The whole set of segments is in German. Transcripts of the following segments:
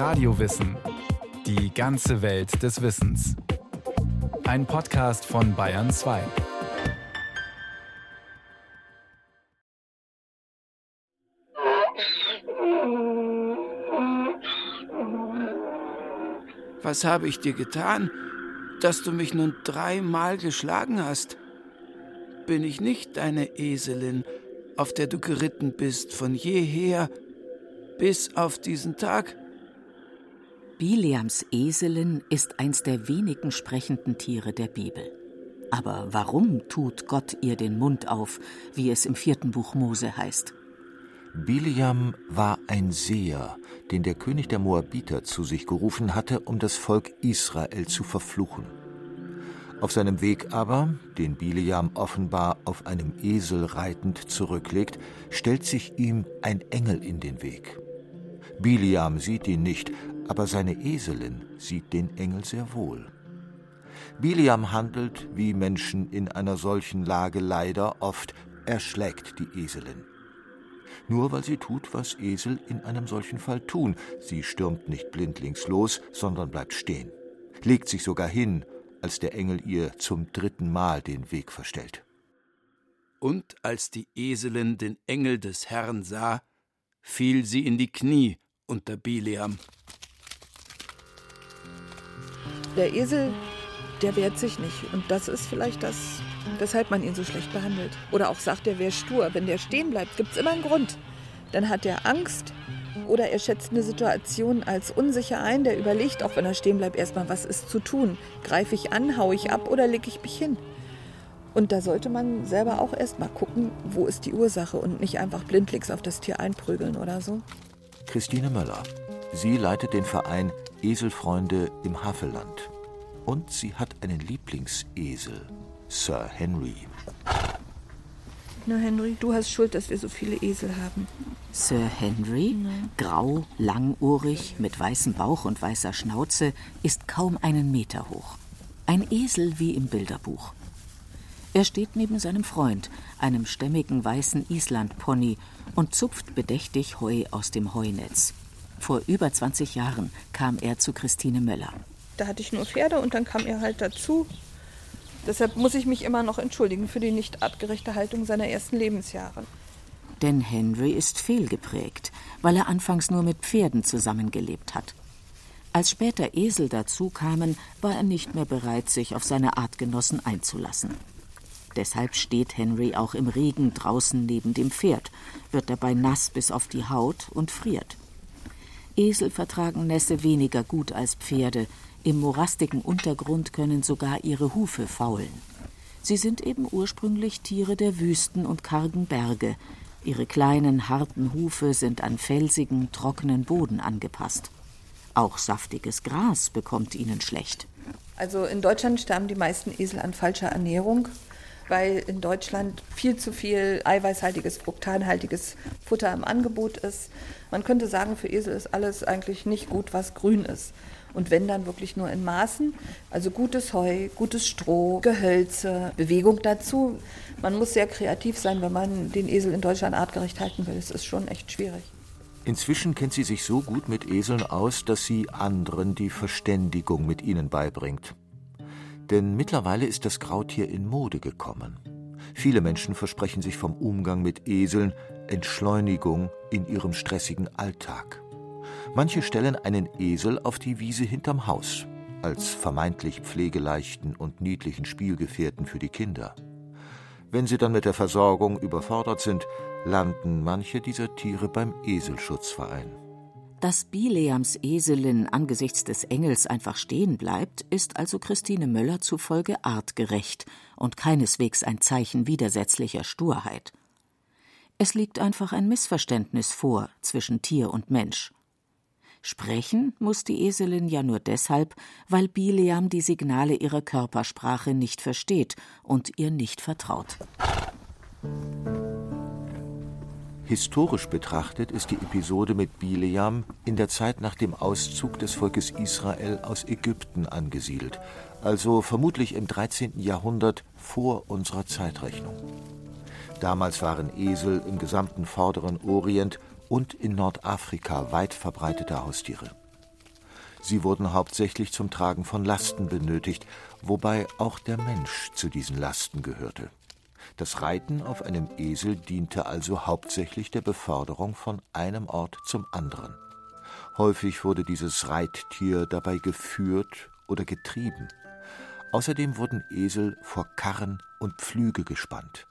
Radiowissen. Die ganze Welt des Wissens. Ein Podcast von Bayern 2. Was habe ich dir getan, dass du mich nun dreimal geschlagen hast? Bin ich nicht deine Eselin, auf der du geritten bist von jeher bis auf diesen Tag? Bileams Eselin ist eins der wenigen sprechenden Tiere der Bibel. Aber warum tut Gott ihr den Mund auf, wie es im vierten Buch Mose heißt? Bileam war ein Seher, den der König der Moabiter zu sich gerufen hatte, um das Volk Israel zu verfluchen. Auf seinem Weg aber, den Bileam offenbar auf einem Esel reitend zurücklegt, stellt sich ihm ein Engel in den Weg. Bileam sieht ihn nicht, aber seine Eselin sieht den Engel sehr wohl. Bileam handelt, wie Menschen in einer solchen Lage leider oft, er schlägt die Eselin. Nur weil sie tut, was Esel in einem solchen Fall tun. Sie stürmt nicht blindlings los, sondern bleibt stehen, legt sich sogar hin, als der Engel ihr zum dritten Mal den Weg verstellt. Und als die Eselin den Engel des Herrn sah, fiel sie in die Knie unter Bileam. Der Esel, der wehrt sich nicht. Und das ist vielleicht das, weshalb man ihn so schlecht behandelt. Oder auch sagt, er wäre stur. Wenn der stehen bleibt, gibt es immer einen Grund. Dann hat er Angst oder er schätzt eine Situation als unsicher ein. Der überlegt, auch wenn er stehen bleibt, erstmal, was ist zu tun. Greife ich an, haue ich ab oder lege ich mich hin? Und da sollte man selber auch erstmal gucken, wo ist die Ursache und nicht einfach blindlings auf das Tier einprügeln oder so. Christine Möller. Sie leitet den Verein Eselfreunde im Havelland. Und sie hat einen Lieblingsesel, Sir Henry. Na, Henry, du hast Schuld, dass wir so viele Esel haben. Sir Henry, grau, langohrig, mit weißem Bauch und weißer Schnauze, ist kaum einen Meter hoch. Ein Esel wie im Bilderbuch. Er steht neben seinem Freund, einem stämmigen weißen Islandpony, und zupft bedächtig Heu aus dem Heunetz. Vor über 20 Jahren kam er zu Christine Möller. Da hatte ich nur Pferde und dann kam er halt dazu. Deshalb muss ich mich immer noch entschuldigen für die nicht artgerechte Haltung seiner ersten Lebensjahre. Denn Henry ist fehlgeprägt, weil er anfangs nur mit Pferden zusammengelebt hat. Als später Esel dazu kamen, war er nicht mehr bereit, sich auf seine Artgenossen einzulassen. Deshalb steht Henry auch im Regen draußen neben dem Pferd, wird dabei nass bis auf die Haut und friert. Esel vertragen Nässe weniger gut als Pferde, im morastigen Untergrund können sogar ihre Hufe faulen. Sie sind eben ursprünglich Tiere der Wüsten und kargen Berge. Ihre kleinen, harten Hufe sind an felsigen, trockenen Boden angepasst. Auch saftiges Gras bekommt ihnen schlecht. Also in Deutschland sterben die meisten Esel an falscher Ernährung, weil in Deutschland viel zu viel eiweißhaltiges, fruktanhaltiges Futter im Angebot ist. Man könnte sagen, für Esel ist alles eigentlich nicht gut, was grün ist. Und wenn dann wirklich nur in Maßen, also gutes Heu, gutes Stroh, Gehölze, Bewegung dazu. Man muss sehr kreativ sein, wenn man den Esel in Deutschland artgerecht halten will. Es ist schon echt schwierig. Inzwischen kennt sie sich so gut mit Eseln aus, dass sie anderen die Verständigung mit ihnen beibringt. Denn mittlerweile ist das Grautier in Mode gekommen. Viele Menschen versprechen sich vom Umgang mit Eseln Entschleunigung in ihrem stressigen Alltag. Manche stellen einen Esel auf die Wiese hinterm Haus, als vermeintlich pflegeleichten und niedlichen Spielgefährten für die Kinder. Wenn sie dann mit der Versorgung überfordert sind, landen manche dieser Tiere beim Eselschutzverein. Dass Bileams Eselin angesichts des Engels einfach stehen bleibt, ist also Christine Möller zufolge artgerecht und keineswegs ein Zeichen widersetzlicher Sturheit. Es liegt einfach ein Missverständnis vor zwischen Tier und Mensch. Sprechen muss die Eselin ja nur deshalb, weil Bileam die Signale ihrer Körpersprache nicht versteht und ihr nicht vertraut. Historisch betrachtet ist die Episode mit Bileam in der Zeit nach dem Auszug des Volkes Israel aus Ägypten angesiedelt, also vermutlich im 13. Jahrhundert vor unserer Zeitrechnung. Damals waren Esel im gesamten vorderen Orient und in Nordafrika weit verbreitete Haustiere. Sie wurden hauptsächlich zum Tragen von Lasten benötigt, wobei auch der Mensch zu diesen Lasten gehörte. Das Reiten auf einem Esel diente also hauptsächlich der Beförderung von einem Ort zum anderen. Häufig wurde dieses Reittier dabei geführt oder getrieben. Außerdem wurden Esel vor Karren und Pflüge gespannt.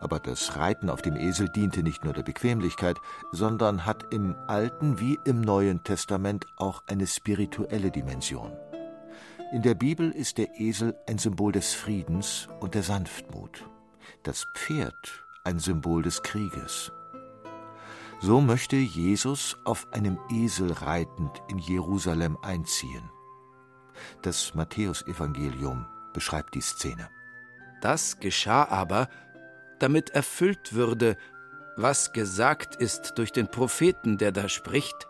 Aber das Reiten auf dem Esel diente nicht nur der Bequemlichkeit, sondern hat im Alten wie im Neuen Testament auch eine spirituelle Dimension. In der Bibel ist der Esel ein Symbol des Friedens und der Sanftmut, das Pferd ein Symbol des Krieges. So möchte Jesus auf einem Esel reitend in Jerusalem einziehen. Das Matthäusevangelium beschreibt die Szene. Das geschah aber, damit erfüllt würde, was gesagt ist durch den Propheten, der da spricht.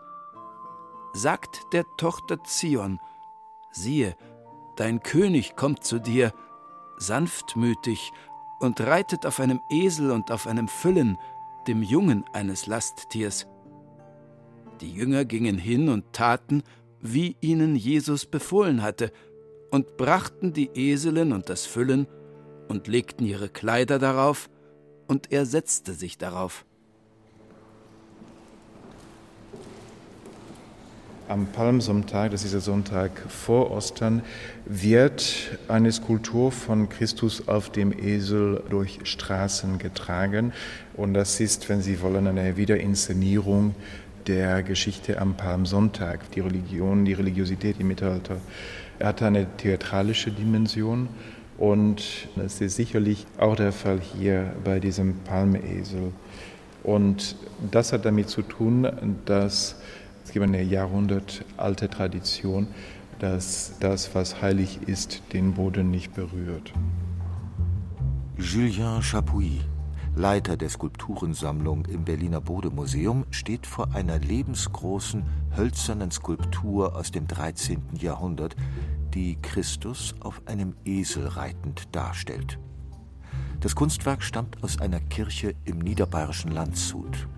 Sagt der Tochter Zion, siehe, dein König kommt zu dir, sanftmütig und reitet auf einem Esel und auf einem Füllen, dem Jungen eines Lasttiers. Die Jünger gingen hin und taten, wie ihnen Jesus befohlen hatte, und brachten die Eselin und das Füllen und legten ihre Kleider darauf, und er setzte sich darauf. Am Palmsonntag, das ist der Sonntag vor Ostern, wird eine Skulptur von Christus auf dem Esel durch Straßen getragen. Und das ist, wenn Sie wollen, eine Wiederinszenierung der Geschichte am Palmsonntag. Die Religion, die Religiosität im Mittelalter hat eine theatralische Dimension. Und es ist sicherlich auch der Fall hier bei diesem Palmesel. Und das hat damit zu tun, dass es gibt eine jahrhundertalte Tradition, dass das, was heilig ist, den Boden nicht berührt. Julien Chapuis, Leiter der Skulpturensammlung im Berliner Bodemuseum, steht vor einer lebensgroßen hölzernen Skulptur aus dem 13. Jahrhundert, die Christus auf einem Esel reitend darstellt. Das Kunstwerk stammt aus einer Kirche im niederbayerischen Landshut.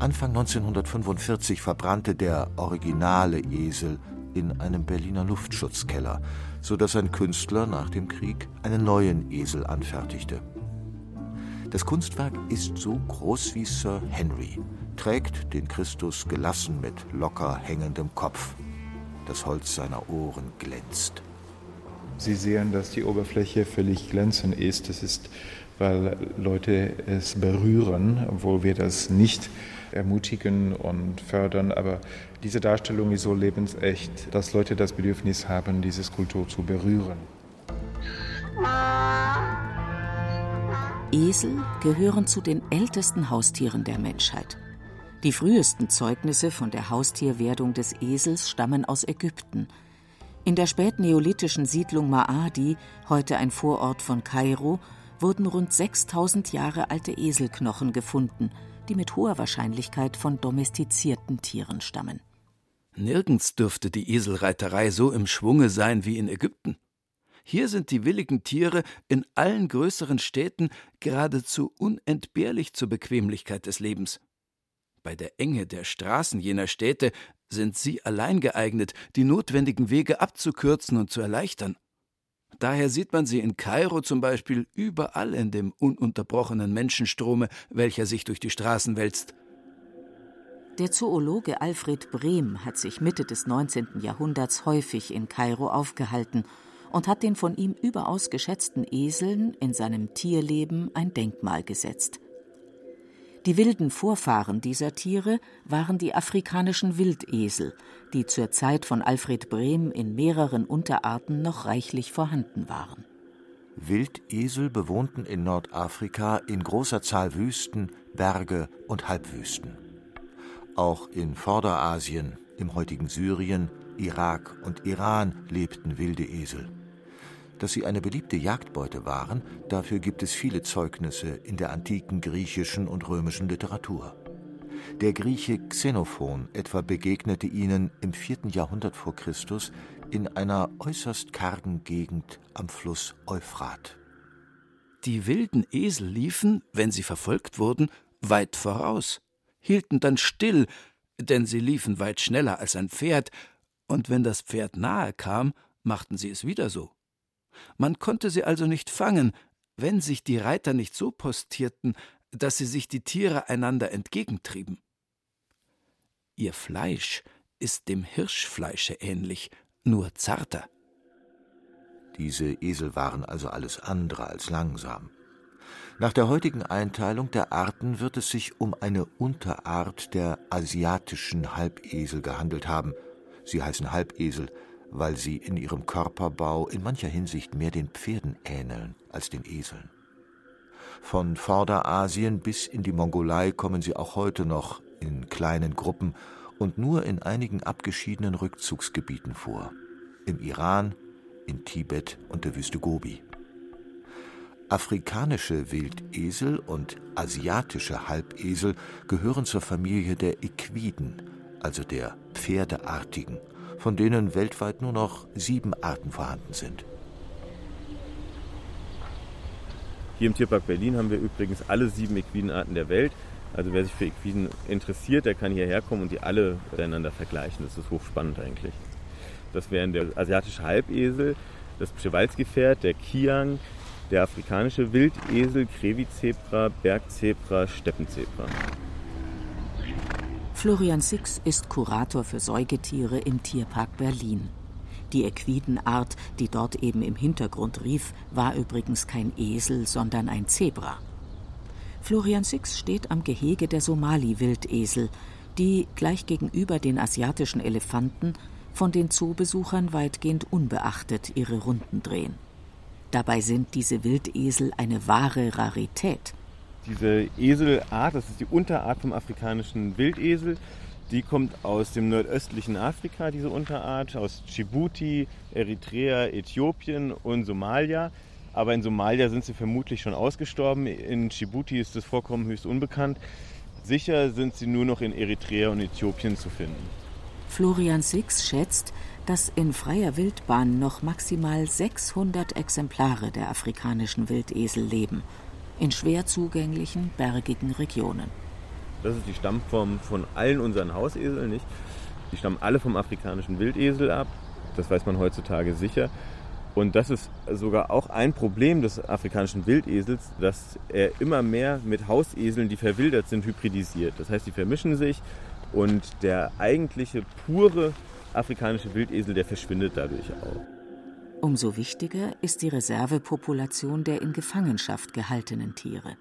Anfang 1945 verbrannte der originale Esel in einem Berliner Luftschutzkeller, sodass ein Künstler nach dem Krieg einen neuen Esel anfertigte. Das Kunstwerk ist so groß wie Sir Henry, trägt den Christus gelassen mit locker hängendem Kopf. Das Holz seiner Ohren glänzt. Sie sehen, dass die Oberfläche völlig glänzend ist. Das ist, weil Leute es berühren, obwohl wir das nicht ermutigen und fördern. Aber diese Darstellung ist so lebensecht, dass Leute das Bedürfnis haben, diese Kultur zu berühren. Esel gehören zu den ältesten Haustieren der Menschheit. Die frühesten Zeugnisse von der Haustierwerdung des Esels stammen aus Ägypten. In der spätneolithischen Siedlung Maadi, heute ein Vorort von Kairo, wurden rund 6000 Jahre alte Eselknochen gefunden – die mit hoher Wahrscheinlichkeit von domestizierten Tieren stammen. Nirgends dürfte die Eselreiterei so im Schwunge sein wie in Ägypten. Hier sind die willigen Tiere in allen größeren Städten geradezu unentbehrlich zur Bequemlichkeit des Lebens. Bei der Enge der Straßen jener Städte sind sie allein geeignet, die notwendigen Wege abzukürzen und zu erleichtern. Daher sieht man sie in Kairo zum Beispiel überall in dem ununterbrochenen Menschenstrome, welcher sich durch die Straßen wälzt. Der Zoologe Alfred Brehm hat sich Mitte des 19. Jahrhunderts häufig in Kairo aufgehalten und hat den von ihm überaus geschätzten Eseln in seinem Tierleben ein Denkmal gesetzt. Die wilden Vorfahren dieser Tiere waren die afrikanischen Wildesel, die zur Zeit von Alfred Brehm in mehreren Unterarten noch reichlich vorhanden waren. Wildesel bewohnten in Nordafrika in großer Zahl Wüsten, Berge und Halbwüsten. Auch in Vorderasien, im heutigen Syrien, Irak und Iran lebten wilde Esel. Dass sie eine beliebte Jagdbeute waren, dafür gibt es viele Zeugnisse in der antiken griechischen und römischen Literatur. Der Grieche Xenophon etwa begegnete ihnen im vierten Jahrhundert vor Christus in einer äußerst kargen Gegend am Fluss Euphrat. Die wilden Esel liefen, wenn sie verfolgt wurden, weit voraus, hielten dann still, denn sie liefen weit schneller als ein Pferd, und wenn das Pferd nahe kam, machten sie es wieder so. Man konnte sie also nicht fangen, wenn sich die Reiter nicht so postierten, dass sie sich die Tiere einander entgegentrieben. Ihr Fleisch ist dem Hirschfleische ähnlich, nur zarter. Diese Esel waren also alles andere als langsam. Nach der heutigen Einteilung der Arten wird es sich um eine Unterart der asiatischen Halbesel gehandelt haben. Sie heißen Halbesel, weil sie in ihrem Körperbau in mancher Hinsicht mehr den Pferden ähneln als den Eseln. Von Vorderasien bis in die Mongolei kommen sie auch heute noch in kleinen Gruppen und nur in einigen abgeschiedenen Rückzugsgebieten vor. Im Iran, in Tibet und der Wüste Gobi. Afrikanische Wildesel und asiatische Halbesel gehören zur Familie der Equiden, also der Pferdeartigen, von denen weltweit nur noch sieben Arten vorhanden sind. Hier im Tierpark Berlin haben wir übrigens alle sieben Equidenarten der Welt. Also wer sich für Equiden interessiert, der kann hierher kommen und die alle miteinander vergleichen. Das ist hochspannend eigentlich. Das wären der asiatische Halbesel, das Przewalski-Pferd, der Kiang, der afrikanische Wildesel, Krevizebra, Bergzebra, Steppenzebra. Florian Six ist Kurator für Säugetiere im Tierpark Berlin. Die Equidenart, die dort eben im Hintergrund rief, war übrigens kein Esel, sondern ein Zebra. Florian Six steht am Gehege der Somali-Wildesel, die gleich gegenüber den asiatischen Elefanten von den Zoobesuchern weitgehend unbeachtet ihre Runden drehen. Dabei sind diese Wildesel eine wahre Rarität. Diese Eselart, das ist die Unterart vom afrikanischen Wildesel, die kommt aus dem nordöstlichen Afrika, diese Unterart, aus Djibouti, Eritrea, Äthiopien und Somalia. Aber in Somalia sind sie vermutlich schon ausgestorben. In Djibouti ist das Vorkommen höchst unbekannt. Sicher sind sie nur noch in Eritrea und Äthiopien zu finden. Florian Six schätzt, dass in freier Wildbahn noch maximal 600 Exemplare der afrikanischen Wildesel leben, in schwer zugänglichen, bergigen Regionen. Das ist die Stammform von allen unseren Hauseseln, nicht? Die stammen alle vom afrikanischen Wildesel ab. Das weiß man heutzutage sicher. Und das ist sogar auch ein Problem des afrikanischen Wildesels, dass er immer mehr mit Hauseseln, die verwildert sind, hybridisiert. Das heißt, die vermischen sich und der eigentliche pure afrikanische Wildesel, der verschwindet dadurch auch. Umso wichtiger ist die Reservepopulation der in Gefangenschaft gehaltenen Tiere.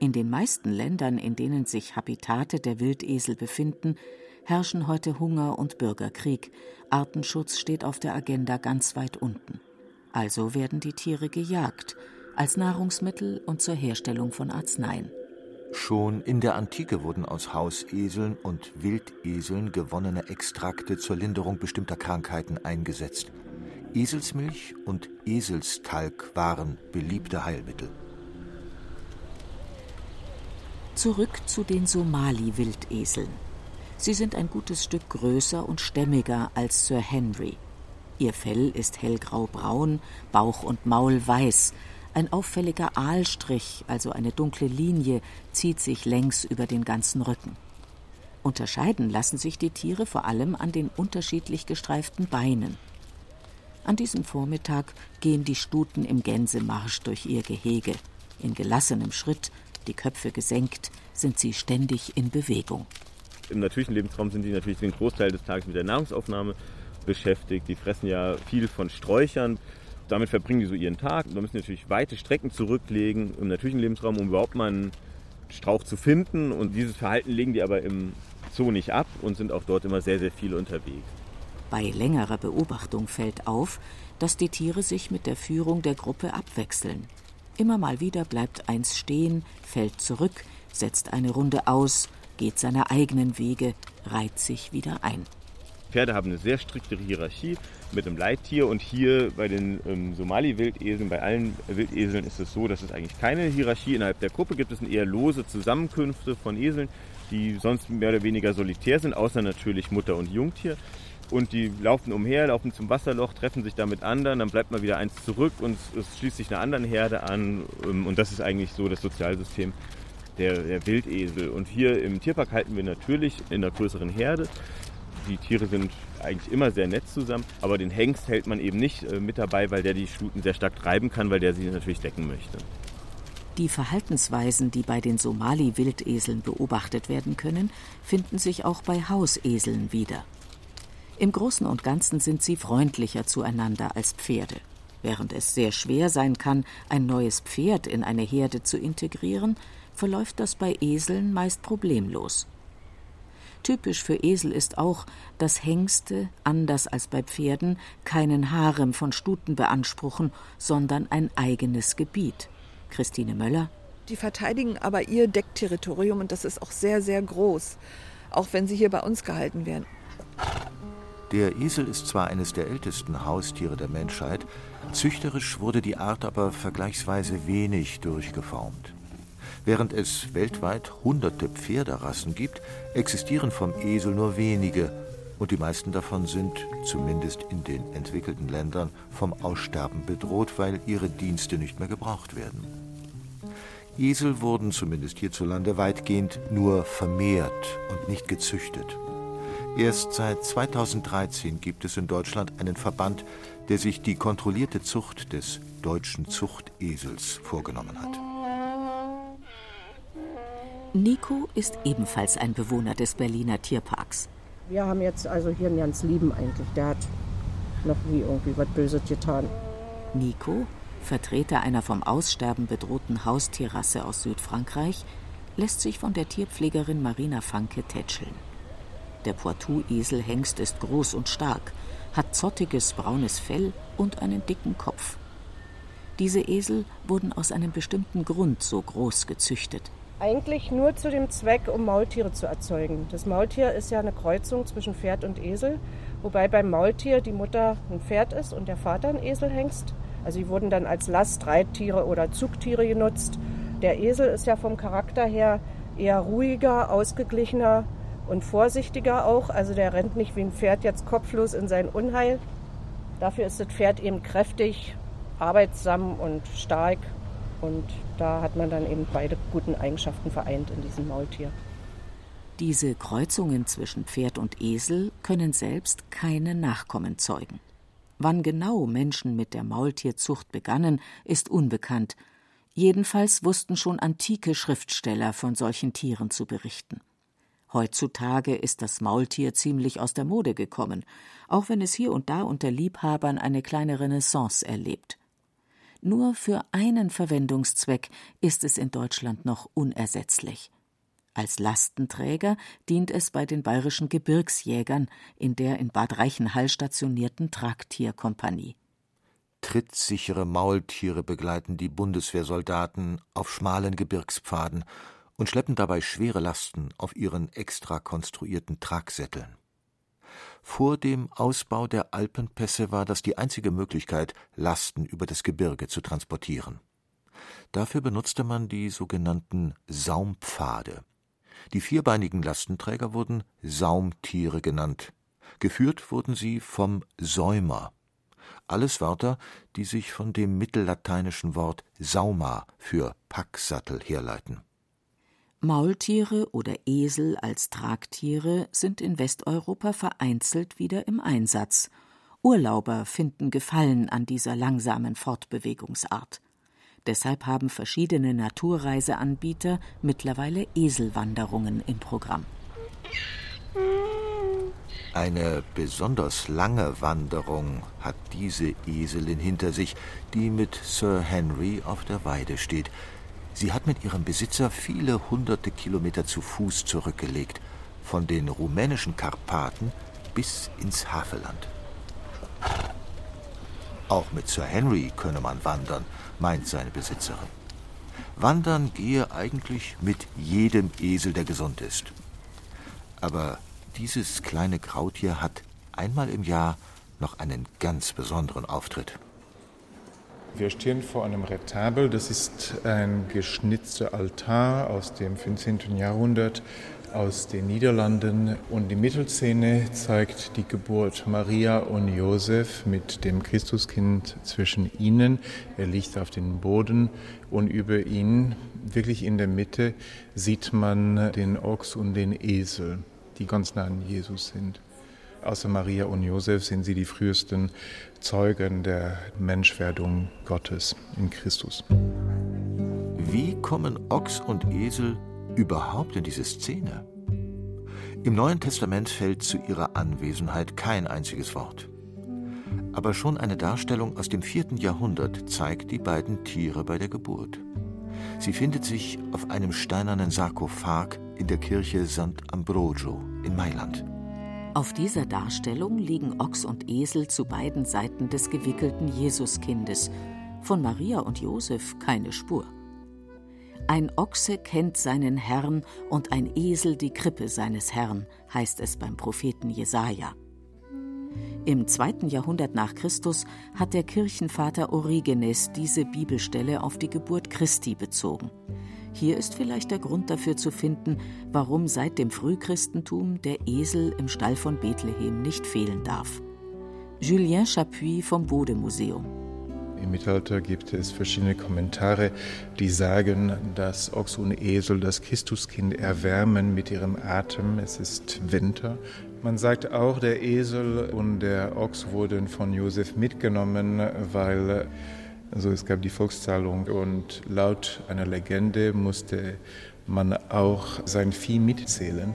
In den meisten Ländern, in denen sich Habitate der Wildesel befinden, herrschen heute Hunger und Bürgerkrieg. Artenschutz steht auf der Agenda ganz weit unten. Also werden die Tiere gejagt, als Nahrungsmittel und zur Herstellung von Arzneien. Schon in der Antike wurden aus Hauseseln und Wildeseln gewonnene Extrakte zur Linderung bestimmter Krankheiten eingesetzt. Eselsmilch und Eselstalg waren beliebte Heilmittel. Zurück zu den Somali-Wildeseln. Sie sind ein gutes Stück größer und stämmiger als Sir Henry. Ihr Fell ist hellgrau-braun, Bauch und Maul weiß. Ein auffälliger Aalstrich, also eine dunkle Linie, zieht sich längs über den ganzen Rücken. Unterscheiden lassen sich die Tiere vor allem an den unterschiedlich gestreiften Beinen. An diesem Vormittag gehen die Stuten im Gänsemarsch durch ihr Gehege, in gelassenem Schritt, die Köpfe gesenkt, sind sie ständig in Bewegung. Im natürlichen Lebensraum sind die natürlich den Großteil des Tages mit der Nahrungsaufnahme beschäftigt. Die fressen ja viel von Sträuchern. Damit verbringen die so ihren Tag. Da müssen natürlich weite Strecken zurücklegen im natürlichen Lebensraum, um überhaupt mal einen Strauch zu finden. Und dieses Verhalten legen die aber im Zoo nicht ab und sind auch dort immer sehr, sehr viel unterwegs. Bei längerer Beobachtung fällt auf, dass die Tiere sich mit der Führung der Gruppe abwechseln. Immer mal wieder bleibt eins stehen, fällt zurück, setzt eine Runde aus, geht seine eigenen Wege, reiht sich wieder ein. Pferde haben eine sehr strikte Hierarchie mit dem Leittier und hier bei den ähm, Somali-Wildeseln, bei allen Wildeseln ist es so, dass es eigentlich keine Hierarchie innerhalb der Gruppe gibt. Es sind eher lose Zusammenkünfte von Eseln, die sonst mehr oder weniger solitär sind, außer natürlich Mutter und Jungtier und die laufen umher, laufen zum Wasserloch, treffen sich da mit anderen, dann bleibt mal wieder eins zurück und es schließt sich einer anderen Herde an ähm, und das ist eigentlich so das Sozialsystem der, der Wildesel. Und hier im Tierpark halten wir natürlich in einer größeren Herde. Die Tiere sind eigentlich immer sehr nett zusammen, aber den Hengst hält man eben nicht äh, mit dabei, weil der die Stuten sehr stark treiben kann, weil der sie natürlich decken möchte. Die Verhaltensweisen, die bei den Somali-Wildeseln beobachtet werden können, finden sich auch bei Hauseseln wieder. Im Großen und Ganzen sind sie freundlicher zueinander als Pferde. Während es sehr schwer sein kann, ein neues Pferd in eine Herde zu integrieren, verläuft das bei Eseln meist problemlos. Typisch für Esel ist auch, dass Hengste, anders als bei Pferden, keinen Harem von Stuten beanspruchen, sondern ein eigenes Gebiet. Christine Möller. Die verteidigen aber ihr Deckterritorium und das ist auch sehr, sehr groß, auch wenn sie hier bei uns gehalten werden. Der Esel ist zwar eines der ältesten Haustiere der Menschheit, züchterisch wurde die Art aber vergleichsweise wenig durchgeformt. Während es weltweit hunderte Pferderassen gibt, existieren vom Esel nur wenige und die meisten davon sind, zumindest in den entwickelten Ländern, vom Aussterben bedroht, weil ihre Dienste nicht mehr gebraucht werden. Esel wurden zumindest hierzulande weitgehend nur vermehrt und nicht gezüchtet. Erst seit 2013 gibt es in Deutschland einen Verband, der sich die kontrollierte Zucht des deutschen Zuchtesels vorgenommen hat. Nico ist ebenfalls ein Bewohner des Berliner Tierparks. Wir haben jetzt also hier einen ganz lieben eigentlich. Der hat noch nie irgendwie was Böses getan. Nico Vertreter einer vom Aussterben bedrohten Haustierrasse aus Südfrankreich, lässt sich von der Tierpflegerin Marina Fanke tätscheln. Der Poitou-Eselhengst ist groß und stark, hat zottiges braunes Fell und einen dicken Kopf. Diese Esel wurden aus einem bestimmten Grund so groß gezüchtet. Eigentlich nur zu dem Zweck, um Maultiere zu erzeugen. Das Maultier ist ja eine Kreuzung zwischen Pferd und Esel, wobei beim Maultier die Mutter ein Pferd ist und der Vater ein Eselhengst. Also sie wurden dann als Lastreittiere oder Zugtiere genutzt. Der Esel ist ja vom Charakter her eher ruhiger, ausgeglichener und vorsichtiger auch. Also der rennt nicht wie ein Pferd jetzt kopflos in sein Unheil. Dafür ist das Pferd eben kräftig, arbeitsam und stark. Und da hat man dann eben beide guten Eigenschaften vereint in diesem Maultier. Diese Kreuzungen zwischen Pferd und Esel können selbst keine Nachkommen zeugen. Wann genau Menschen mit der Maultierzucht begannen, ist unbekannt. Jedenfalls wussten schon antike Schriftsteller von solchen Tieren zu berichten. Heutzutage ist das Maultier ziemlich aus der Mode gekommen, auch wenn es hier und da unter Liebhabern eine kleine Renaissance erlebt. Nur für einen Verwendungszweck ist es in Deutschland noch unersetzlich. Als Lastenträger dient es bei den bayerischen Gebirgsjägern in der in Bad Reichenhall stationierten Tragtierkompanie. Trittsichere Maultiere begleiten die Bundeswehrsoldaten auf schmalen Gebirgspfaden und schleppen dabei schwere Lasten auf ihren extra konstruierten Tragsätteln. Vor dem Ausbau der Alpenpässe war das die einzige Möglichkeit, Lasten über das Gebirge zu transportieren. Dafür benutzte man die sogenannten Saumpfade. Die vierbeinigen Lastenträger wurden Saumtiere genannt. Geführt wurden sie vom Säumer. Alles Wörter, die sich von dem mittellateinischen Wort Sauma für Packsattel herleiten. Maultiere oder Esel als Tragtiere sind in Westeuropa vereinzelt wieder im Einsatz. Urlauber finden Gefallen an dieser langsamen Fortbewegungsart. Deshalb haben verschiedene Naturreiseanbieter mittlerweile Eselwanderungen im Programm. Eine besonders lange Wanderung hat diese Eselin hinter sich, die mit Sir Henry auf der Weide steht. Sie hat mit ihrem Besitzer viele hunderte Kilometer zu Fuß zurückgelegt, von den rumänischen Karpaten bis ins Havelland. Auch mit Sir Henry könne man wandern, meint seine Besitzerin. Wandern gehe eigentlich mit jedem Esel, der gesund ist. Aber dieses kleine Krautier hat einmal im Jahr noch einen ganz besonderen Auftritt. Wir stehen vor einem Retabel. Das ist ein geschnitzter Altar aus dem 15. Jahrhundert aus den Niederlanden. Und die Mittelszene zeigt die Geburt Maria und Josef mit dem Christuskind zwischen ihnen. Er liegt auf dem Boden und über ihn, wirklich in der Mitte, sieht man den Ochs und den Esel, die ganz nah an Jesus sind. Außer Maria und Josef sind sie die frühesten Zeugen der Menschwerdung Gottes in Christus. Wie kommen Ochs und Esel überhaupt in diese Szene? Im Neuen Testament fällt zu ihrer Anwesenheit kein einziges Wort. Aber schon eine Darstellung aus dem vierten Jahrhundert zeigt die beiden Tiere bei der Geburt. Sie findet sich auf einem steinernen Sarkophag in der Kirche St. Ambrogio in Mailand. Auf dieser Darstellung liegen Ochs und Esel zu beiden Seiten des gewickelten Jesuskindes. Von Maria und Josef keine Spur. Ein Ochse kennt seinen Herrn und ein Esel die Krippe seines Herrn, heißt es beim Propheten Jesaja. Im zweiten Jahrhundert nach Christus hat der Kirchenvater Origenes diese Bibelstelle auf die Geburt Christi bezogen. Hier ist vielleicht der Grund dafür zu finden, warum seit dem Frühchristentum der Esel im Stall von Bethlehem nicht fehlen darf. Julien Chapuis vom Bode-Museum. Im Mittelalter gibt es verschiedene Kommentare, die sagen, dass Ochs und Esel das Christuskind erwärmen mit ihrem Atem. Es ist Winter. Man sagt auch, der Esel und der Ochs wurden von Josef mitgenommen, weil also es gab die Volkszahlung und laut einer Legende musste man auch sein Vieh mitzählen.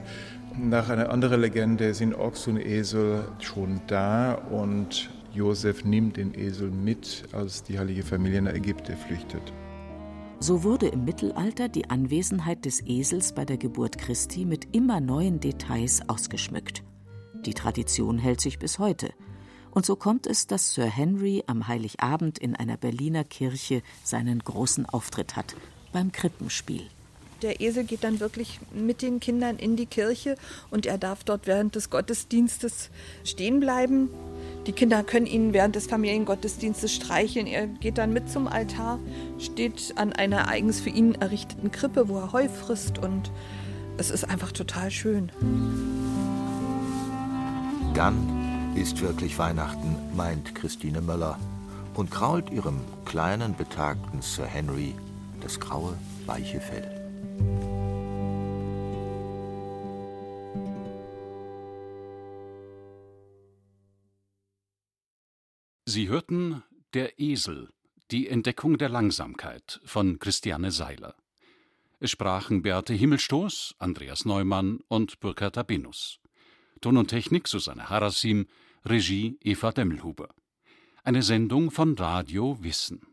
Nach einer anderen Legende sind Ochs und Esel schon da und Josef nimmt den Esel mit, als die heilige Familie nach Ägypten flüchtet. So wurde im Mittelalter die Anwesenheit des Esels bei der Geburt Christi mit immer neuen Details ausgeschmückt. Die Tradition hält sich bis heute. Und so kommt es, dass Sir Henry am Heiligabend in einer Berliner Kirche seinen großen Auftritt hat, beim Krippenspiel. Der Esel geht dann wirklich mit den Kindern in die Kirche und er darf dort während des Gottesdienstes stehen bleiben. Die Kinder können ihn während des Familiengottesdienstes streicheln. Er geht dann mit zum Altar, steht an einer eigens für ihn errichteten Krippe, wo er Heu frisst und es ist einfach total schön. Dann ist wirklich Weihnachten, meint Christine Möller und krault ihrem kleinen, betagten Sir Henry das graue, weiche Fell. Sie hörten Der Esel, die Entdeckung der Langsamkeit von Christiane Seiler. Es sprachen Beate Himmelstoß, Andreas Neumann und Burkhard Abinus. Ton und Technik Susanne Harasim, Regie Eva Demmelhuber. Eine Sendung von Radio Wissen.